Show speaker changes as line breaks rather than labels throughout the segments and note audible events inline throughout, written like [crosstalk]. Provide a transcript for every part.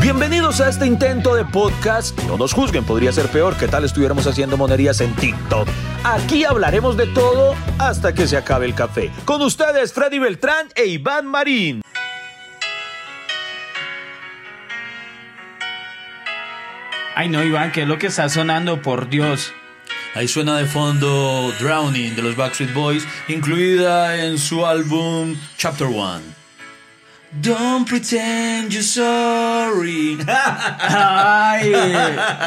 Bienvenidos a este intento de podcast. No nos juzguen, podría ser peor que tal estuviéramos haciendo monerías en TikTok. Aquí hablaremos de todo hasta que se acabe el café. Con ustedes, Freddy Beltrán e Iván Marín.
Ay no, Iván, ¿qué es lo que está sonando? Por Dios.
Ahí suena de fondo Drowning de los Backstreet Boys, incluida en su álbum Chapter One. Don't pretend you're sorry.
Ay,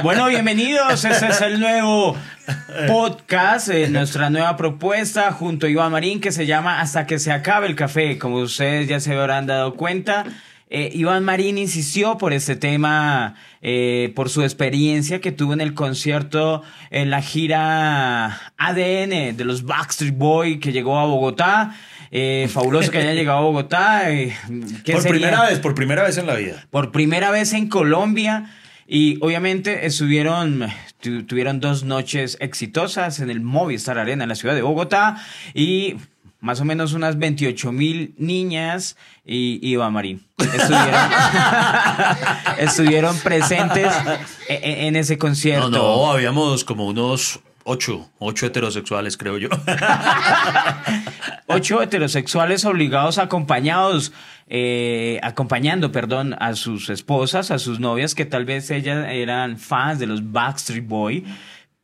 bueno, bienvenidos. Este es el nuevo podcast, eh, nuestra nueva propuesta junto a Iván Marín que se llama Hasta que se acabe el café. Como ustedes ya se habrán dado cuenta, eh, Iván Marín insistió por este tema, eh, por su experiencia que tuvo en el concierto, en la gira ADN de los Backstreet Boys que llegó a Bogotá. Eh, fabuloso que haya llegado a Bogotá. eh, ¿qué
Por
sería?
primera vez, por primera vez en la vida.
por primera vez en Colombia y obviamente estuvieron tu- tuvieron dos noches exitosas en el Movistar Arena en la ciudad de Bogotá y más o menos unas 28 mil niñas y Iván Marín estuvieron, [laughs] estuvieron presentes e- e- en ese concierto.
No, no, habíamos como unos ocho, ocho heterosexuales, creo yo. [laughs]
Ocho heterosexuales obligados, acompañados, eh, acompañando, perdón, a sus esposas, a sus novias, que tal vez ellas eran fans de los Backstreet Boy,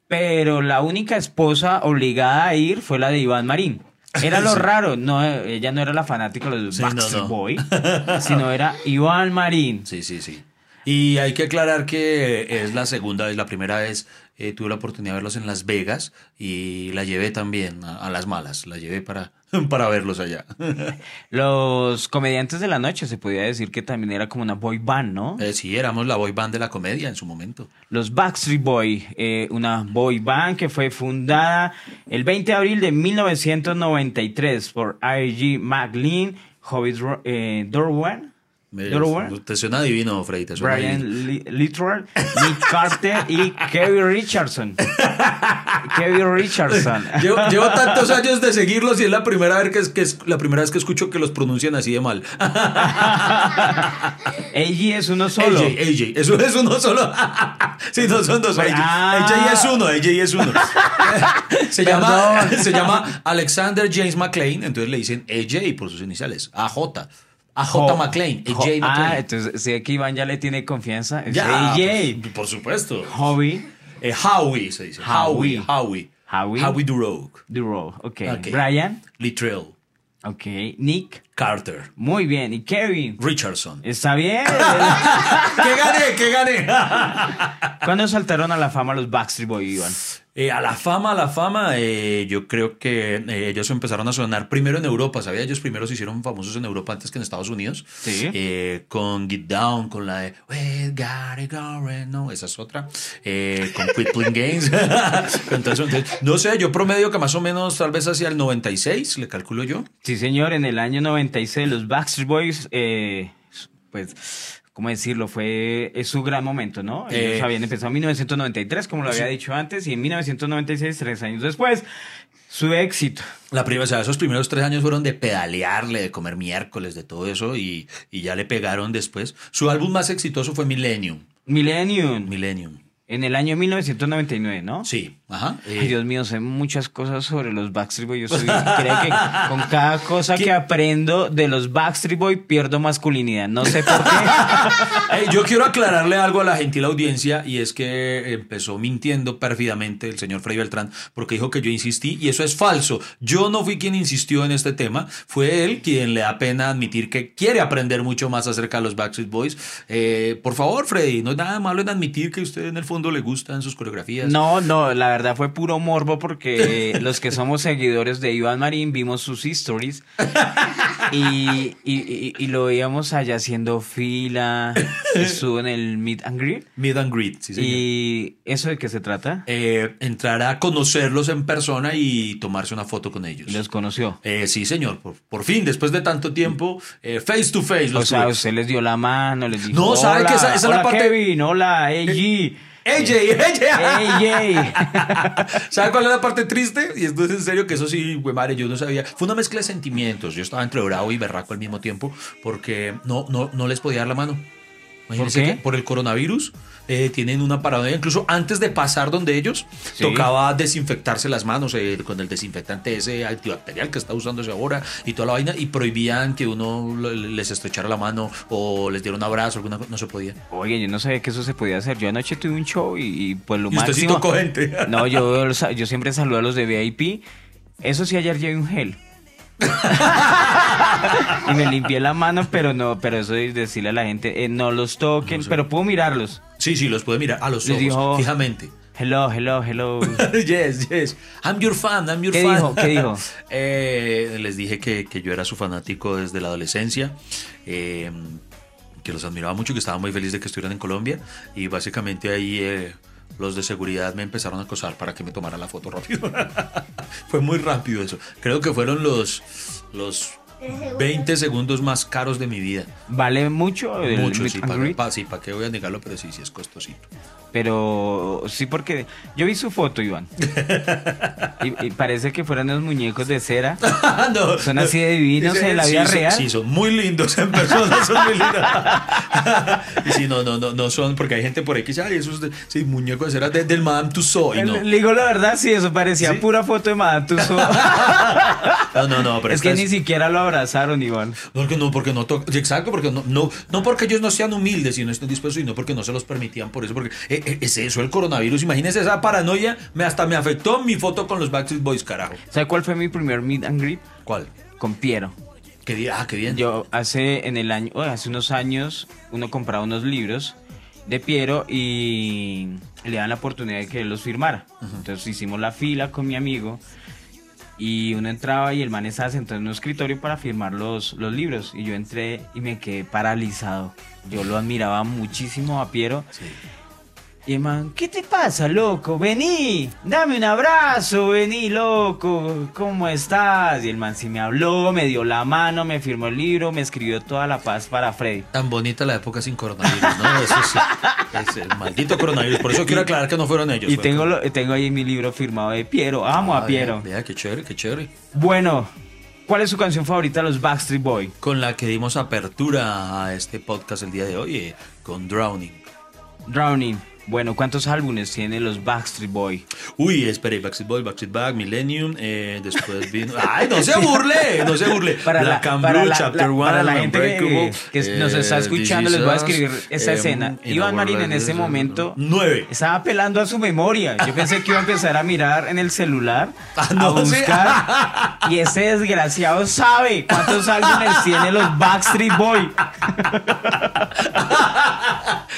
pero la única esposa obligada a ir fue la de Iván Marín. Era lo [laughs]
Sí.
raro, no, ella no era la fanática de los
Sí, no,
Backstreet
no.
Boy, [laughs] sino era Iván Marín.
Sí, sí, sí. Y hay que aclarar que es la segunda vez, la primera vez eh, tuve la oportunidad de verlos en Las Vegas y la llevé también a, a las malas, la llevé para, [laughs] para verlos allá. [laughs]
Los comediantes de la noche, se podía decir que también era como una boy band, ¿no?
Eh, sí, éramos la boy band de la comedia en su momento.
Los Backstreet Boy, eh, una boy band que fue fundada el 20 de abril de 1993 por R.G. McLean, Hobbit eh, Dorwan,
Te suena divino, Freddy, te suena.
Brian Li- Littrell, Nick Carter y Kevin Richardson. Kevin Richardson. [laughs]
Llevo, llevo tantos años de seguirlos y es la primera vez que, es, que es la primera vez que escucho que los pronuncian así de mal. [laughs]
AG es uno solo.
AJ, AJ, eso es uno solo. [laughs] sí, no son dos. AJ,
Ah.
AJ es uno, AJ es uno. se, llama, se llama Alexander James McLean, entonces le dicen AJ por sus iniciales. AJ. AJ
Jo-
McLean,
Jo-
AJ
Ah, entonces sí que Iván ya le tiene confianza. Es
Ya,
AJ.
Por, por supuesto.
Hobby.
Eh, Howie se dice.
Howie.
Howie. Howie.
Howie.
Durogue.
Duro. Ok.
Ok.
Brian.
Littrell.
Ok. Nick.
Carter.
Muy bien. ¿Y Kevin?
Richardson.
Está bien. [laughs]
¡Que gané! ¡Que gané! [laughs]
¿Cuándo saltaron a la fama los Backstreet Boys, Iván?
Eh, a la fama, a la fama, eh, yo creo que eh, ellos empezaron a sonar primero en Europa, ¿sabía? Ellos primero se hicieron famosos en Europa antes que en Estados Unidos.
Sí.
Eh, con Get Down, con la de We got it going, no, esa es otra. Con Quit Playing Games. [laughs] Entonces, no sé, yo promedio que más o menos tal vez hacia el 96, le calculo yo.
Sí, señor, en el año 96 los Backstreet Boys, eh, pues, ¿cómo decirlo? Fue es su gran momento, ¿no? Ellos
Eh,
habían empezado en 1993, como lo había dicho antes, y en 1996, tres años después, su éxito.
La primera, o sea, esos primeros tres años fueron de pedalearle, de comer miércoles, de todo eso, y, y ya le pegaron después. Su álbum más exitoso fue Millennium.
Millennium,
Millennium.
En el año 1999, ¿no?
Sí, ajá. eh,
Ay, Dios mío, sé muchas cosas sobre los Backstreet Boys. Yo soy, [laughs] creo que con cada cosa que aprendo de los Backstreet Boys pierdo masculinidad. No sé por qué. [laughs]
Yo quiero aclararle algo a la gentil audiencia y es que empezó mintiendo pérfidamente el señor Freddy Beltrán porque dijo que yo insistí y eso es falso. Yo no fui quien insistió en este tema, fue él quien le da pena admitir que quiere aprender mucho más acerca de los Backstreet Boys. Eh, por favor, Freddy, no es nada malo en admitir que usted en el fondo le gustan sus coreografías.
No, no, la verdad fue puro morbo porque [laughs] los que somos seguidores de Iván Marín vimos sus stories y, y- y- y lo veíamos allá haciendo fila, [laughs] estuvo en el Meet and Greet.
Meet and greet, sí, señor.
¿Y eso de qué se trata?
Eh, entrar a conocerlos en persona y tomarse una foto con ellos.
Los conoció.
Eh, sí, señor, por, por fin, después de tanto tiempo, eh, face to face.
O
Los
sea,
tuve.
usted les dio la mano, les dijo,
No, ¿sabe
hola,
que esa- esa es la
hola,
parte-
Kevin, hola, AG.
AJ, AJ.
AJ.
¿Sabe cuál es la parte triste? Y esto es en serio que eso sí, güey, madre, yo no sabía. Fue una mezcla de sentimientos. Yo estaba entre bravo y berraco al mismo tiempo porque no, no, no les podía dar la mano. Imagínense
qué?
que por el coronavirus eh, tienen una paranoia. Incluso antes de pasar donde ellos,
Sí.
tocaba desinfectarse las manos eh, con el desinfectante ese antibacterial que está usándose ahora y toda la vaina. Y prohibían que uno les estrechara la mano o les diera un abrazo, alguna cosa. No se podía.
Oye, yo no sabía que eso se podía hacer. Yo anoche tuve un show y, y, pues lo
Y usted sí
máximo...
tocó gente. [laughs]
No, yo, yo siempre saludo a los de VIP. Eso sí, ayer llevé un gel. [laughs] y me limpié la mano, pero no, pero eso es decirle a la gente, eh, no los toquen,
No sé.
pero puedo mirarlos.
Sí, sí, los puede mirar a los
Les
ojos,
dijo-
fijamente.
Hello, hello, hello. [laughs]
yes, yes. I'm your fan, I'm your
¿Qué
fan.
dijo? ¿Qué dijo? [laughs]
Eh, les dije que, que yo era su fanático desde la adolescencia. eh, que los admiraba mucho, que estaba muy feliz de que estuvieran en Colombia. Y básicamente ahí los de seguridad me empezaron a acosar para que me tomara la foto rápido. [laughs] Fue muy rápido eso. Creo que fueron los, los 20 segundos más caros de mi vida.
¿Vale mucho el
Mucho, sí, para,
greet?
sí, para qué voy a negarlo, pero sí, sí es costosito.
Pero sí, porque yo vi su foto, Iván. [laughs] Y, y parece que fueran unos muñecos de cera. [laughs]
No,
Son así de divinos en la
sí,
vida
son-
real.
Sí, son muy lindos en persona, son muy lindos. [laughs] y sí, no, no, no, no son, porque hay gente por ahí que dice, ay, esos sí, muñecos de cera de- del Madame Tussauds. Y no.
Le digo la verdad, sí, eso parecía
¿Sí?
pura foto de Madame Tussauds.
no, no, no, pero
es que
esta
ni siquiera lo abrazaron, Iván.
No, porque no, porque no to- sí, Exacto, porque no, no, no porque ellos no sean humildes y no estén dispuestos, sino porque no se los permitían por eso, porque eh, es eso el coronavirus. Imagínense esa paranoia, me, hasta me afectó mi foto con los Backstreet Boys, carajo.
¿Sabe cuál fue mi primer meet and greet?
¿Cuál?
Con Piero.
¿Qué día? Ah, qué bien.
Yo hace en el año, oh, hace unos años, uno compraba unos libros de Piero y le dan la oportunidad de que él los firmara. Entonces hicimos la fila con mi amigo y uno entraba y el man estaba sentado en un escritorio para firmar los, los libros. Y yo entré y me quedé paralizado. Yo lo admiraba muchísimo a Piero.
Sí.
Y el man, ¿qué te pasa, loco? Vení, dame un abrazo, vení, loco, ¿cómo estás? Y el man sí me habló, me dio la mano, me firmó el libro, me escribió toda la paz para Freddy.
Tan bonita la época sin coronavirus, ¿no? Eso sí. Es el maldito coronavirus. Por eso quiero aclarar que no fueron ellos.
Y
fue-
tengo, lo- tengo ahí mi libro firmado de Piero, amo
Ah,
a Piero.
Vea, qué chévere, qué chévere.
Bueno, ¿cuál es su canción favorita de los Backstreet Boy?
Con la que dimos apertura a este podcast el día de hoy, eh, con Drowning.
Drowning. Bueno, ¿cuántos álbumes tiene los Backstreet Boy?
Uy, espere, Backstreet Boy, Backstreet Back, Millennium, eh, después [laughs] vino... ¡Ay, no se burle! No se burle. [laughs]
Para la,
Black and
para
Blue,
la-
Chapter
la-
1,
para la gente que, que nos está
eh,
escuchando, les voy a escribir
Us,
esa
eh,
escena. Iván Marín en ese momento
Nueve.
estaba apelando a su memoria. Yo pensé que iba a empezar a mirar en el celular, [laughs]
Ah,
a
no, sí.
buscar. Y ese desgraciado sabe cuántos álbumes tiene los Backstreet Boy.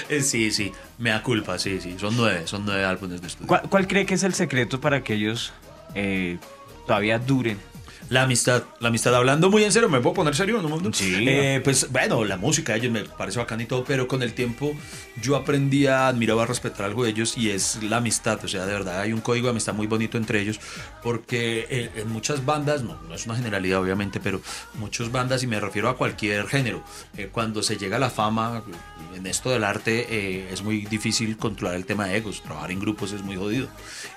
Eh, sí, sí, me da culpa, sí, sí. Son nueve, son nueve álbumes de estudio.
¿Cuál, cree que es el secreto para que ellos eh, todavía duren?
La amistad, la amistad, hablando muy en serio, ¿me puedo poner serio momento?
Sí.
Eh, pues bueno, la música de ellos me parece bacán y todo, pero con el tiempo yo aprendí a admirar, a respetar algo de ellos y es la amistad. O sea, de verdad hay un código de amistad muy bonito entre ellos, porque eh, en muchas bandas, no, no es una generalidad obviamente, pero muchas bandas, y me refiero a cualquier género, eh, cuando se llega a la fama, en esto del arte eh, es muy difícil controlar el tema de egos, trabajar en grupos es muy jodido.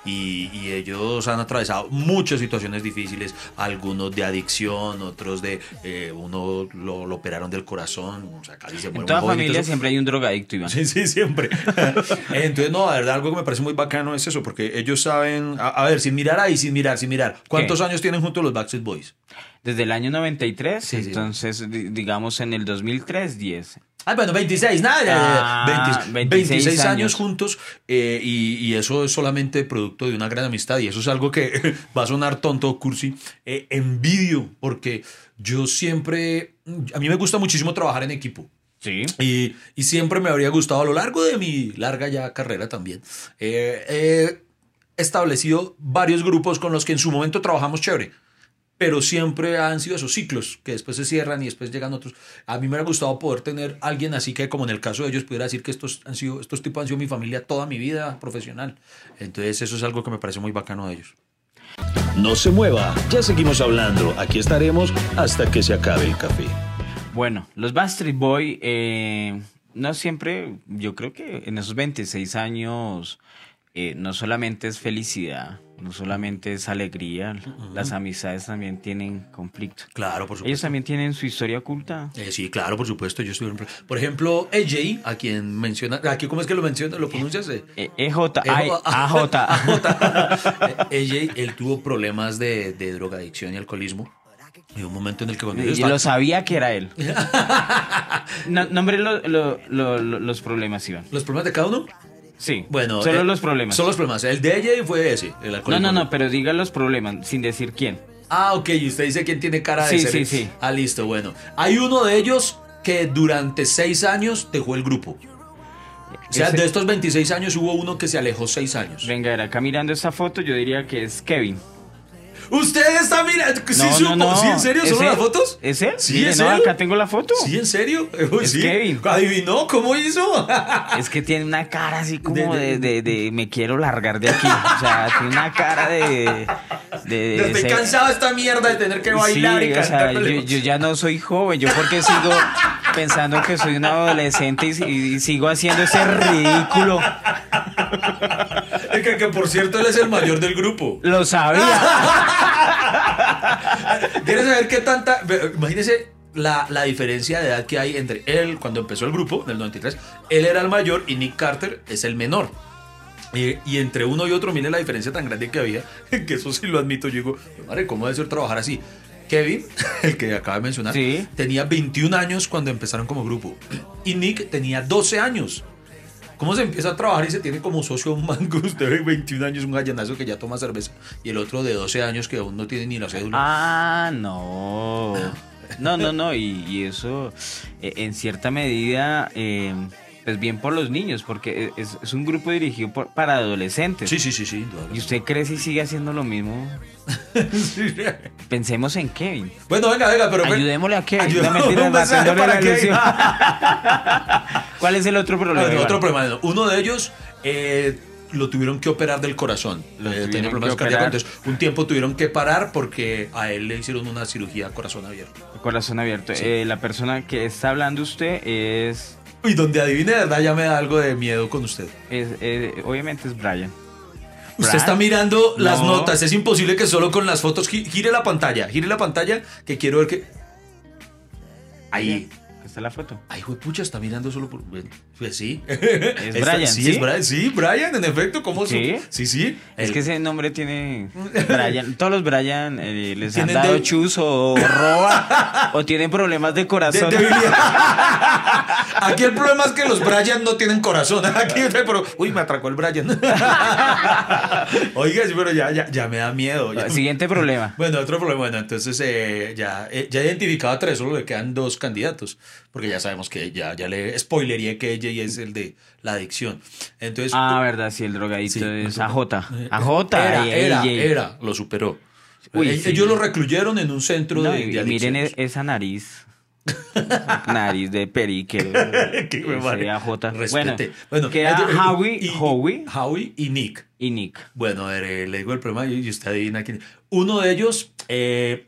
Y, y ellos han atravesado muchas situaciones difíciles, algunos de adicción, otros de eh, uno lo, lo operaron del corazón, o sea, casi se muere
En toda familia siempre hay un drogadicto, Iván. [laughs]
Sí, sí, siempre. [laughs] Entonces, no, la verdad, algo que me parece muy bacano es eso, porque ellos saben, a, a ver, sin mirar ahí, sin mirar, sin mirar, ¿cuántos
¿Qué?
años tienen juntos los Backstreet Boys?
Desde el año 93,
Sí,
entonces di- digamos en el 2003, 10.
Ah, bueno, 26, nada,
Ah,
20
26
26, años.
años
juntos eh, y, y eso es solamente producto de una gran amistad y eso es algo que [laughs] va a sonar tonto, cursi, eh, envidio, porque yo siempre, a mí me gusta muchísimo trabajar en equipo.
Sí.
Y, y siempre me habría gustado a lo largo de mi larga ya carrera también. eh, he establecido varios grupos con los que en su momento trabajamos chévere. Pero siempre han sido esos ciclos que después se cierran y después llegan otros. A mí me hubiera gustado poder tener alguien así que, como en el caso de ellos, pudiera decir que estos, han sido, estos tipos han sido mi familia toda mi vida profesional. Entonces, eso es algo que me parece muy bacano de ellos.
No se mueva, ya seguimos hablando. Aquí estaremos hasta que se acabe el café.
Bueno, los Backstreet Boy, eh, no siempre, yo creo que en esos 26 años eh, no solamente es felicidad, no solamente es alegría, las amistades también tienen conflicto.
Claro, por supuesto.
Ellos también tienen su historia oculta.
Eh, sí, claro, por supuesto. Yo estoy... Por ejemplo, AJ, a quien menciona. Aquí, ¿cómo es que lo menciona? ¿Lo pronuncias?
EJ, AJ.
AJ, él tuvo problemas de, de drogadicción y alcoholismo. Y un momento en el que cuando ellos
Y lo sabía que era él. [laughs] No, nombre lo- lo- lo- lo- los problemas, Iván.
¿Los problemas de cada uno?
Sí.
Bueno.
Solo
eh,
los problemas.
Solo los problemas. El de AJ fue ese, el
No, no, no, pero diga los problemas sin decir quién.
Ah, ok, y usted dice quién tiene cara de
Sí,
ser.
sí, sí.
Ah, listo, bueno. Hay uno de ellos que durante seis años dejó el grupo. O sea,
Ese-
de estos 26 años hubo uno que se alejó seis años.
Venga, a ver, acá mirando esta foto, yo diría que es Kevin.
Usted está mirando. ¿Sí,
No,
supo?
no, no.
¿Sí, en serio?
¿Es
¿Solo
él?
las fotos?
¿Es él?
Sí,
Mire,
él.
acá tengo la foto.
¿Sí, en serio? [laughs]
Es
Sí.
Kevin.
¿Adivinó? ¿Cómo hizo? [laughs]
Es que tiene una cara así como
De-
de,
de-
de, me quiero largar de aquí. O sea, tiene una cara de. de,
Estoy
ser-
cansado de esta mierda de tener que bailar
Sí,
y
o sea,
cantar.
yo, yo ya no soy joven. Yo porque sigo [laughs] pensando que soy un adolescente y, y sigo haciendo ese ridículo.
Que, por cierto, él es el mayor del grupo.
Lo sabía. [laughs]
¿Quieres saber qué tanta.? Imagínese la, la diferencia de edad que hay entre él cuando empezó el grupo, en el 93. Él era el mayor y Nick Carter es el menor. Y, y entre uno y otro, mire la diferencia tan grande que había, [laughs] que eso sí lo admito. Yo digo, madre, ¿cómo debe ser trabajar así? Kevin, [laughs] el que acaba de mencionar,
Sí.
tenía 21 años cuando empezaron como grupo. Y Nick tenía 12 años. ¿Cómo se empieza a trabajar y se tiene como socio a un mango? Usted ve 21 años, un gallanazo que ya toma cerveza. Y el otro de 12 años que aún no tiene ni la cédula.
Ah, no. No, no, no. Y, y eso, eh, en cierta medida, eh, pues bien por los niños, porque es, es un grupo dirigido por- para adolescentes.
Sí, sí, sí, sí.
Y usted crece y sigue haciendo lo mismo. [laughs] Pensemos en Kevin.
Bueno, venga, venga, pero.
Ayudémosle a Kevin.
Ayudémosle para
la
Kevin. [laughs]
¿Cuál es el otro problema? Iván?
otro problema. no. Uno de ellos eh, lo tuvieron que operar del corazón. Eh, tenía problemas cardíacos. Entonces, un tiempo tuvieron que parar porque a él le hicieron una cirugía corazón abierto.
Corazón abierto.
Sí.
Eh, la persona que está hablando usted es,
Y donde adivine, de verdad, ya me da algo de miedo con usted.
es- eh, obviamente es Brian.
Usted está mirando las
No.
notas. Es imposible que solo con las fotos. gi- Gire la pantalla. Gire la pantalla que quiero ver que. Ahí.
Está la foto.
Ay, pucha, está mirando solo por. Pues sí.
Es [laughs]
Está-
Brian,
sí,
¿sí?
es Brian. Sí, Brian, en efecto. ¿Cómo su-
¿Sí?
Sí, sí.
Es
El-
que ese nombre tiene [laughs] Brian. Todos los Brian eh, les han dado
de-
chus o roba o tienen problemas de
de-
corazón. [laughs]
Aquí el problema es que los Brian no tienen corazón. Aquí, pero, uy, me atracó el Brian. Oiga, sí, pero ya, ya, ya me da miedo. ya.
Siguiente problema.
Bueno, otro problema. Bueno, entonces eh, ya, eh, ya identificado a tres, solo le quedan dos candidatos. Porque ya sabemos que ya, ya le spoilería que ella es el de la adicción. Entonces.
Ah, verdad, sí, el drogadito
Sí,
es
no,
AJ.
eh,
AJ.
Era, era,
AJ.
era, lo superó.
Uy,
Eh,
sí.
Ellos lo recluyeron en un centro
No,
de,
miren e- esa nariz. [laughs] nariz de periquero.
Qué.
AJ. Bueno.
Bueno,
queda
eh, eh,
Howie,
y-
Howie
Howie y Nick.
y Nick.
Bueno, a ver, eh, le digo el problema y y usted adivina quién. Uno de ellos eh,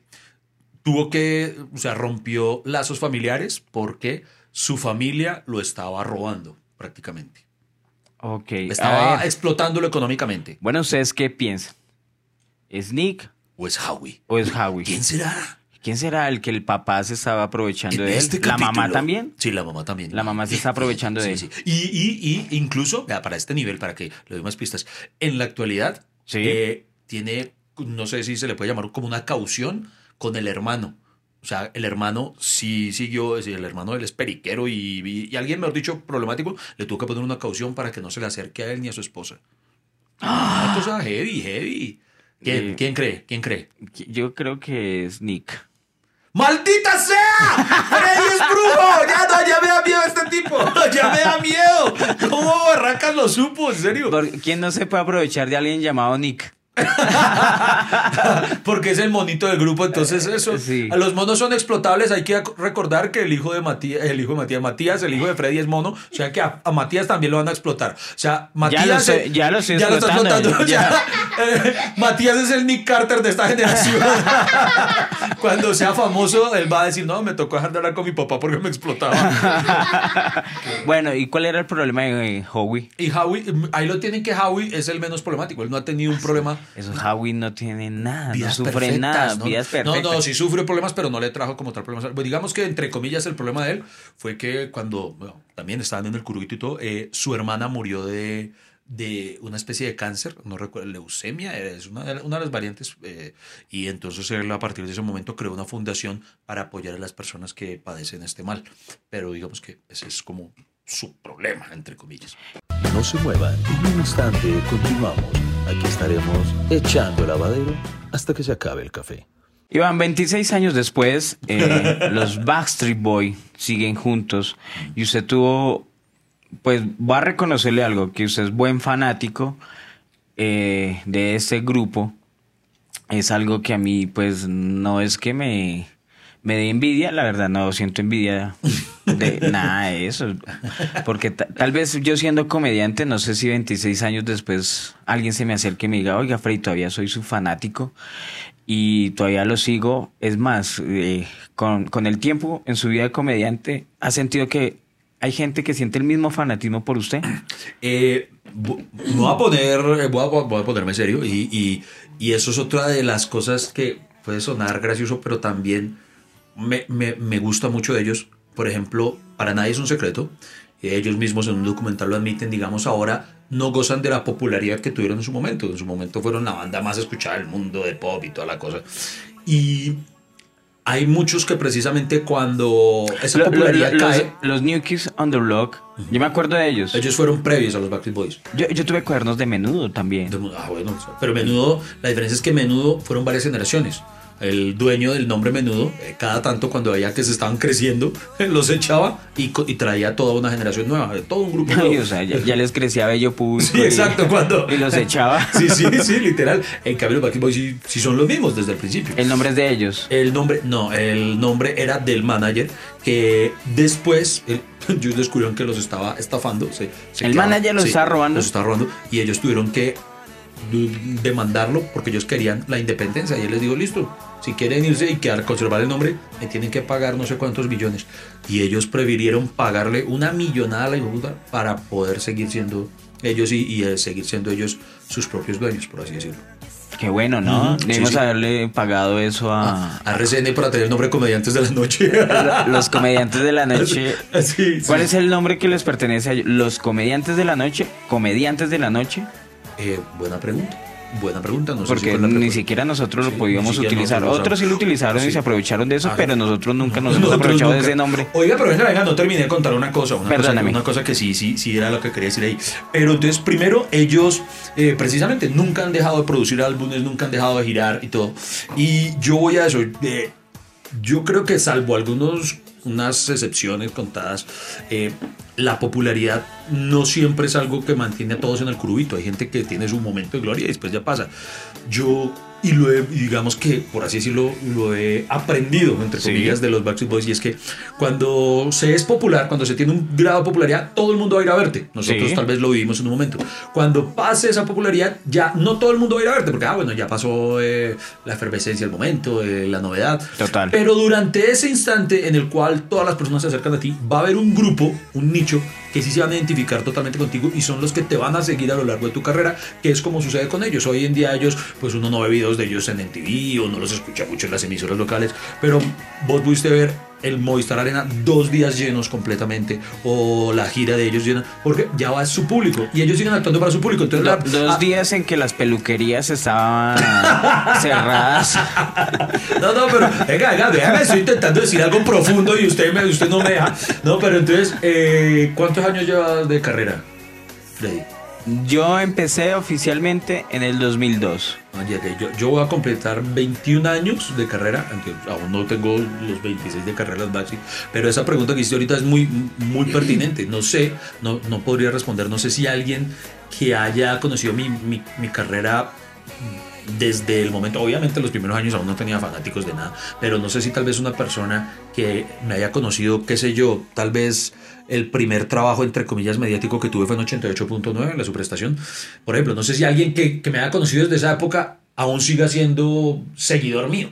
tuvo que, o sea, rompió lazos familiares porque su familia lo estaba robando prácticamente.
Ok.
Estaba explotándolo económicamente.
Bueno, ¿ustedes qué piensan? ¿Es Nick
¿O es Howie?
o es Howie?
¿Quién será?
¿Quién será el que el papá se estaba aprovechando
En
de él?
este
¿La mamá también?
Sí, la mamá también.
La mamá se está aprovechando de
Sí,
él.
sí. Y, y, y incluso, para este nivel, para que le doy más pistas, en la actualidad
Sí.
eh, tiene, no sé si se le puede llamar como una caución con el hermano. O sea, el hermano sí siguió, es decir, el hermano él es periquero y, y, y alguien, mejor dicho, problemático, le tuvo que poner una caución para que no se le acerque a él ni a su esposa. Ah, cosa heavy, heavy. ¿Quién,
Eh.
¿Quién cree? ¿Quién cree?
Yo creo que es Nick.
¡Maldita sea! ¡Freddy es brujo! Ya no, ya me da miedo este tipo. Ya me da miedo. ¿Cómo Barracas lo supo? ¿En serio?
¿Por- ¿Quién no se puede aprovechar de alguien llamado Nick? [laughs]
Porque es el monito del grupo, entonces eso.
Sí.
A Los monos son explotables, hay que recordar que el hijo de Matías, el hijo de Matías, Matías, el hijo de Freddy es mono, o sea que a, a Matías también lo van a explotar. O sea, Matías
lo sé,
eh,
ya lo
está
explotando, ya.
ya. Eh, Matías es el Nick Carter de esta generación. [laughs] Cuando sea famoso, él va a decir, no, me tocó dejar de hablar con mi papá porque me explotaba. [laughs]
Bueno, ¿y cuál era el problema de eh, Howie?
Y Howie, ahí lo tienen que Howie es el menos problemático, él no ha tenido un problema
Eso Howie no tiene nada, no
vidas
sufre
perfectas,
nada,
¿no?
vidas perfectas.
No, no, sí sufre problemas, pero no le trajo como tal problemas. Pues digamos que, entre comillas, el problema de él fue que cuando bueno, también estaban en el curubito y todo, eh, su hermana murió de, de una especie de cáncer, no recuerdo, leucemia, es una de, una de las variantes, eh, y entonces él a partir de ese momento creó una fundación para apoyar a las personas que padecen este mal. Pero digamos que ese es como su problema, entre comillas.
No se muevan, en un instante continuamos. Aquí estaremos echando lavadero hasta que se acabe el café.
Iván, 26 años después, eh, [laughs] los Backstreet Boy siguen juntos y usted tuvo, pues va a reconocerle algo, que usted es buen fanático eh, de este grupo. Es algo que a mí, pues, no es que me, me dé envidia, la verdad, no siento envidia de [laughs] nada de eso. Porque ta- tal vez yo siendo comediante, no sé si 26 años después alguien se me acerque y me diga, oiga, Freddy, todavía soy su fanático y todavía lo sigo. Es más, eh, con, con el tiempo en su vida de comediante, ¿ha sentido que hay gente que siente el mismo fanatismo por usted?
Eh, vo- voy a poner, eh, voy a, voy a ponerme serio y, y- y eso es otra de las cosas que puede sonar gracioso, pero también me, me- me gusta mucho de ellos. Por ejemplo, para nadie es un secreto. Ellos mismos en un documental lo admiten, digamos, ahora no gozan de la popularidad que tuvieron en su momento. En su momento fueron la banda más escuchada del mundo de pop y toda la cosa. Y hay muchos que precisamente cuando esa
Lo- lo-
popularidad
los,
cae,
los New Kids on the Block, yo me acuerdo de ellos.
ellos fueron previos a los Backstreet Boys.
Yo, yo tuve cuadernos de menudo también.
De- Ah, bueno, pero menudo, la diferencia es que menudo fueron varias generaciones. El dueño del nombre menudo, eh, cada tanto cuando veía que se estaban creciendo, [laughs] los echaba y, y traía toda una generación nueva, eh, todo un grupo [laughs] nuevo.
O sea, ya, ya les crecía bello público.
Sí,
y-
exacto, cuando. [laughs]
Y los echaba.
Sí, sí, sí, literal. En cambio, los Backstreet sí, sí son los mismos desde el principio.
El nombre es de ellos.
El nombre, no, el nombre era del manager que después el- ellos descubrieron que los estaba estafando. se- se
El manager los estaba robando.
Los estaba robando y ellos tuvieron que demandarlo porque ellos querían la independencia y él les dijo, listo, si quieren irse y quedar, conservar el nombre, me tienen que pagar no sé cuántos millones. Y ellos prefirieron pagarle una millonada a la hijueputa para poder seguir siendo ellos y, y, eh, seguir siendo ellos sus propios dueños, por así decirlo.
Qué bueno, ¿no?
Ujú, sí,
Debimos
sí.
haberle pagado eso a,
A RCN para tener el nombre de comediantes de la noche. [laughs]
los comediantes de la [laughs] noche.
Sí, sí.
¿Cuál es el nombre que les pertenece a ellos? ¿Los comediantes de la noche? ¿Comediantes de la noche?
Eh, buena pregunta. Buena pregunta. No sé si
Porque ni
pregunta.
siquiera nosotros
Sí,
lo podíamos utilizar. Otros sí lo utilizaron y se aprovecharon de eso,
Ajá.
pero nosotros nunca nos [laughs] hemos
Nosotros
aprovechado de ese nombre.
Oiga, pero venga, venga, no terminé de contar una cosa. Una
Perdóname.
Cosa, una cosa que sí, sí, sí era lo que quería decir ahí. Pero entonces, primero, ellos eh, precisamente nunca han dejado de producir álbumes, nunca han dejado de girar y todo. Y yo voy a eso. eh, yo creo que salvo algunos unas excepciones contadas, eh, la popularidad no siempre es algo que mantiene a todos en el curubito. Hay gente que tiene su momento de gloria y después ya pasa. Yo, y lo he, digamos que, por así decirlo, lo he aprendido, entre
Sí.
comillas, de los Backstreet Boys, y es que cuando se es popular, cuando se tiene un grado de popularidad, todo el mundo va a ir a verte. Nosotros
Sí.
tal vez lo vivimos en un momento. Cuando pase esa popularidad, ya no todo el mundo va a ir a verte, porque, ah, bueno, ya pasó eh, la efervescencia del momento, eh, la novedad.
Total.
Pero durante ese instante en el cual todas las personas se acercan a ti, va a haber un grupo, un nicho, que sí se van a identificar totalmente contigo y son los que te van a seguir a lo largo de tu carrera, que es como sucede con ellos. Hoy en día ellos, pues uno no ve videos de ellos en MTV o no los escucha mucho en las emisoras locales, pero vos pudiste ver el Movistar Arena dos días llenos completamente o la gira de ellos llena, porque ya va su público y ellos siguen actuando para su público. Entonces, la-
Dos
ah,
días en que las peluquerías estaban [laughs] cerradas.
No, no, pero venga, venga, déjame, estoy intentando decir algo profundo y usted, me, usted no me deja. No, pero entonces, eh, ¿cuántos años llevas de carrera, Freddy?
Yo empecé oficialmente en el 2002.
Oye, que yo, yo voy a completar 21 años de carrera, aunque aún no tengo los 26 de carrera las Baxi, pero esa pregunta que hiciste ahorita es muy, muy pertinente. No sé, no, no podría responder, no sé si alguien que haya conocido mi, mi carrera desde el momento, obviamente los primeros años aún no tenía fanáticos de nada, pero no sé si tal vez una persona que me haya conocido, qué sé yo, tal vez el primer trabajo, entre comillas, mediático que tuve fue en 88.9, en la superestación. Por ejemplo, no sé si alguien que, que me haya conocido desde esa época aún siga siendo seguidor mío.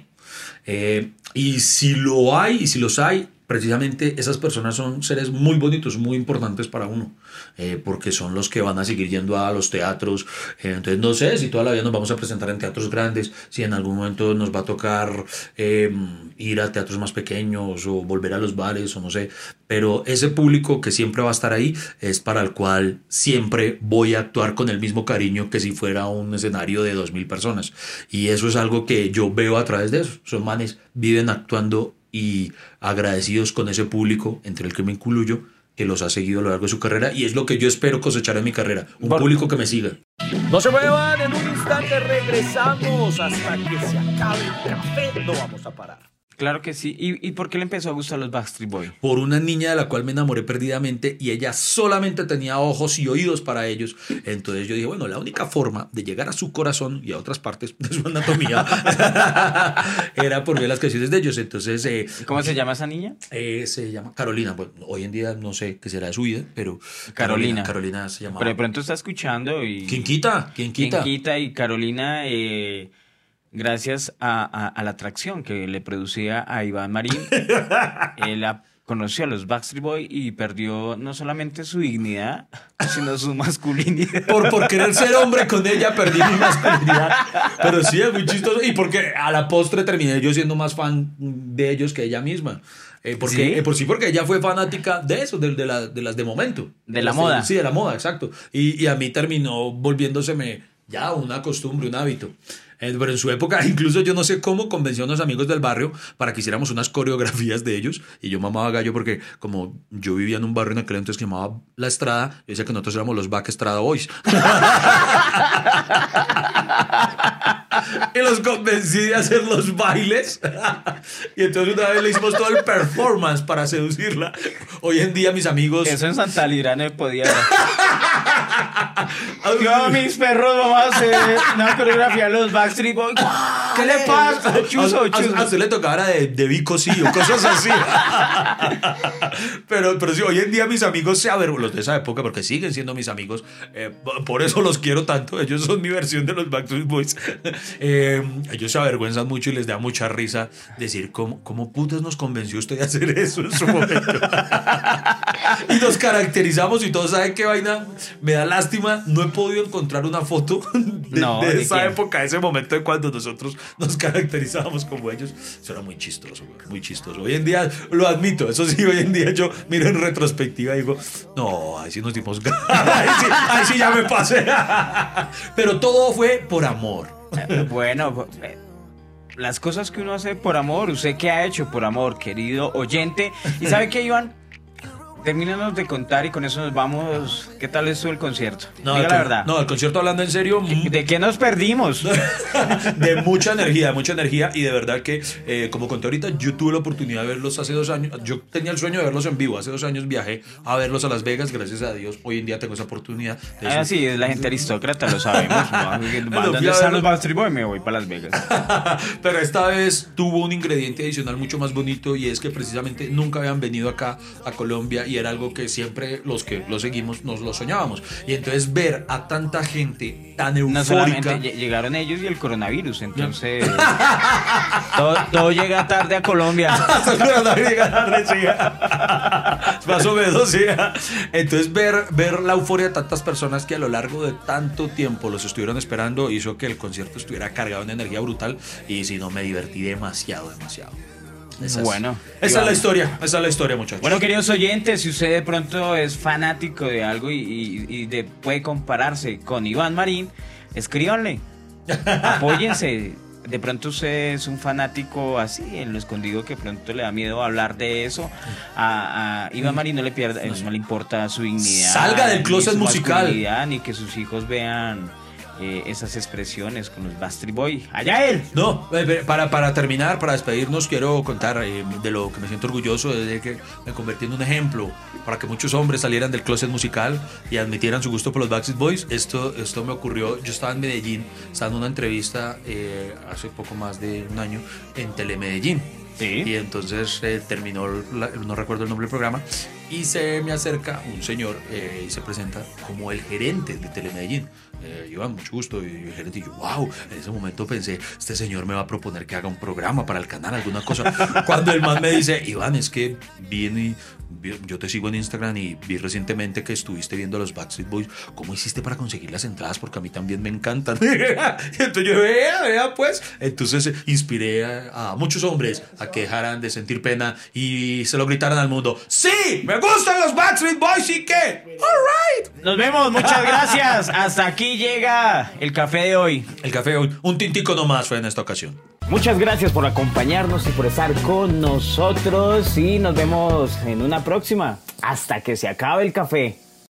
Eh, y si lo hay, y si los hay, precisamente esas personas son seres muy bonitos, muy importantes para uno, eh, porque son los que van a seguir yendo a los teatros. Eh, entonces, no sé si toda la nos vamos a presentar en teatros grandes, si en algún momento nos va a tocar eh, ir a teatros más pequeños o volver a los bares o no sé, pero ese público que siempre va a estar ahí es para el cual siempre voy a actuar con el mismo cariño que si fuera un escenario de 2.000 personas. Y eso es algo que yo veo a través de eso. Son manes, viven actuando y agradecidos con ese público, entre el que me incluyo, que los ha seguido a lo largo de su carrera y es lo que yo espero cosechar en mi carrera, un público que me siga.
No se muevan, en un instante regresamos hasta que se acabe el café, no vamos a parar.
Claro que sí. ¿Y, ¿Y por qué le empezó a gustar los Backstreet Boys?
Por una niña de la cual me enamoré perdidamente y ella solamente tenía ojos y oídos para ellos. Entonces yo dije, bueno, la única forma de llegar a su corazón y a otras partes de su anatomía [laughs] era por ver las canciones de ellos. Entonces... Eh,
¿Cómo se llama esa niña?
Eh, se llama Carolina. Bueno, hoy en día no sé qué será de su vida, pero
Carolina.
Carolina, se llama.
Pero de pronto está escuchando y...
¿Quién quita? ¿Quién quita?
¿Quién quita? Y Carolina... Eh, gracias a, a, a, la atracción que le producía a Iván Marín, [laughs] él conoció a los Backstreet Boys y perdió no solamente su dignidad, sino su masculinidad.
Por, por querer ser hombre con ella perdí mi masculinidad. Pero sí, es muy chistoso. Y porque a la postre terminé yo siendo más fan de ellos que ella misma. Eh, porque, ¿Sí? Eh, por sí, porque ella fue fanática de eso, de, de, la, de las de momento.
De, la moda.
Sí, de la moda, exacto. Y, y a mí terminó volviéndoseme ya una costumbre, un hábito. Eh, pero en su época, [laughs] incluso yo no sé cómo convenció a unos amigos del barrio para que hiciéramos unas coreografías de ellos. Y yo mamaba gallo porque, como yo vivía en un barrio en aquel entonces que llamaba La Estrada, yo decía que nosotros éramos los Back Estrada Boys. [laughs] y los convencí de hacer los bailes. [laughs] y entonces una vez le hicimos todo el performance para seducirla. Hoy en día, mis amigos.
Eso en Santa Lira no podía. Yo, mis perros, vamos a hacer una coreografía de los Backstreet Boys. ¿Qué le pasa? Chuzo, chuzo.
A, a, usted le tocaba de, de Vico, sí, o cosas así. pero, pero sí, hoy en día mis amigos se avergüenzan, los de esa época, porque siguen siendo mis amigos, eh, por eso los quiero tanto. Ellos son mi versión de los Backstreet Boys. [laughs] Eh, ellos se avergüenzan mucho y les da mucha risa decir, ¿cómo, cómo putas nos convenció usted de hacer eso en su momento? [laughs] y nos caracterizamos y todos saben qué vaina. Me da lástima, no he podido encontrar una foto [laughs] de,
No,
de
¿de
esa
quién?
época, ese momento de cuando nosotros nos caracterizábamos como ellos. Eso era muy chistoso, muy chistoso. Hoy en día, lo admito, eso sí, hoy en día yo miro en retrospectiva y digo, no, ahí sí nos dimos ganas, [laughs] ahí sí, ahí sí ya me pasé. [laughs] Pero todo fue por amor.
Bueno, eh, las cosas que uno hace por amor, usted qué ha hecho por amor, querido oyente. ¿Y sabe qué, Iván? Termínanos de contar y con eso nos vamos. ¿Qué tal estuvo el concierto?
No,
Diga
el,
la verdad.
No, el concierto hablando en serio.
¿De qué nos perdimos? [laughs]
de mucha energía, de mucha energía. Y de verdad que, eh, como conté ahorita, yo tuve la oportunidad de verlos hace dos años. Yo tenía el sueño de verlos en vivo. Hace dos años viajé a verlos a Las Vegas. Gracias a Dios, hoy en día tengo esa oportunidad. De
Ah, sí, es la gente aristócrata, lo sabemos. ¿no? [laughs]
Bueno,
¿Dónde
fui a
están los Backstreet Boys? Me voy para Las Vegas. [laughs]
Pero esta vez tuvo un ingrediente adicional mucho más bonito y es que precisamente nunca habían venido acá a Colombia y era algo que siempre los que lo seguimos nos lo soñábamos. Y entonces ver a tanta gente tan eufórica.
llegaron ellos y el coronavirus, entonces [laughs] todo, todo llega tarde a Colombia. [laughs]
Más o menos, sí. Entonces, ver, ver la euforia de tantas personas que a lo largo de tanto tiempo los estuvieron esperando hizo que el concierto estuviera cargado de energía brutal. Y si no, me divertí demasiado, demasiado.
Bueno,
esa es la historia. Esa es la historia, muchachos.
Bueno, queridos oyentes, si usted de pronto es fanático de algo y, y- y de- puede compararse con Iván Marín, escríbanle, [laughs] apóyense. De pronto usted es un fanático así, en lo escondido, que pronto le da miedo hablar de eso. A, a Iván Marín no le, pierda, no le importa su dignidad.
Salga del
ni
closet
su
musical.
Ni que sus hijos vean eh, esas expresiones con los Bastry Boy. ¡Allá él!
No, eh, para, para terminar, para despedirnos, quiero contar eh, de lo que me siento orgulloso de que me convertí en un ejemplo para que muchos hombres salieran del closet musical y admitieran su gusto por los Backstreet Boys. Esto, esto me ocurrió, yo estaba en Medellín, estaba una entrevista hace poco más de un año en Telemedellín.
Sí.
Y entonces terminó, no recuerdo el nombre del programa, y se me acerca un señor y se presenta como el gerente de Telemedellín eh, Iván, mucho gusto. Y el gerente, y yo, wow, en ese momento pensé, este señor me va a proponer que haga un programa para el canal, alguna cosa. [laughs] Cuando el man me dice, Iván, es que viene yo te sigo en Instagram y vi recientemente que estuviste viendo a los Backstreet Boys. ¿Cómo hiciste para conseguir las entradas? Porque a mí también me encantan. [laughs] Entonces yo, vea, vea, pues. Entonces inspiré a, muchos hombres a que dejaran de sentir pena y se lo gritaran al mundo. ¡Sí! ¡Me gustan los Backstreet Boys y qué! ¡All right!
Nos vemos, muchas gracias. Hasta aquí llega el café de hoy.
El café de hoy. Un tintico nomás fue en esta ocasión.
Muchas gracias por acompañarnos y por estar con nosotros y nos vemos en una próxima. Hasta que se acabe el café.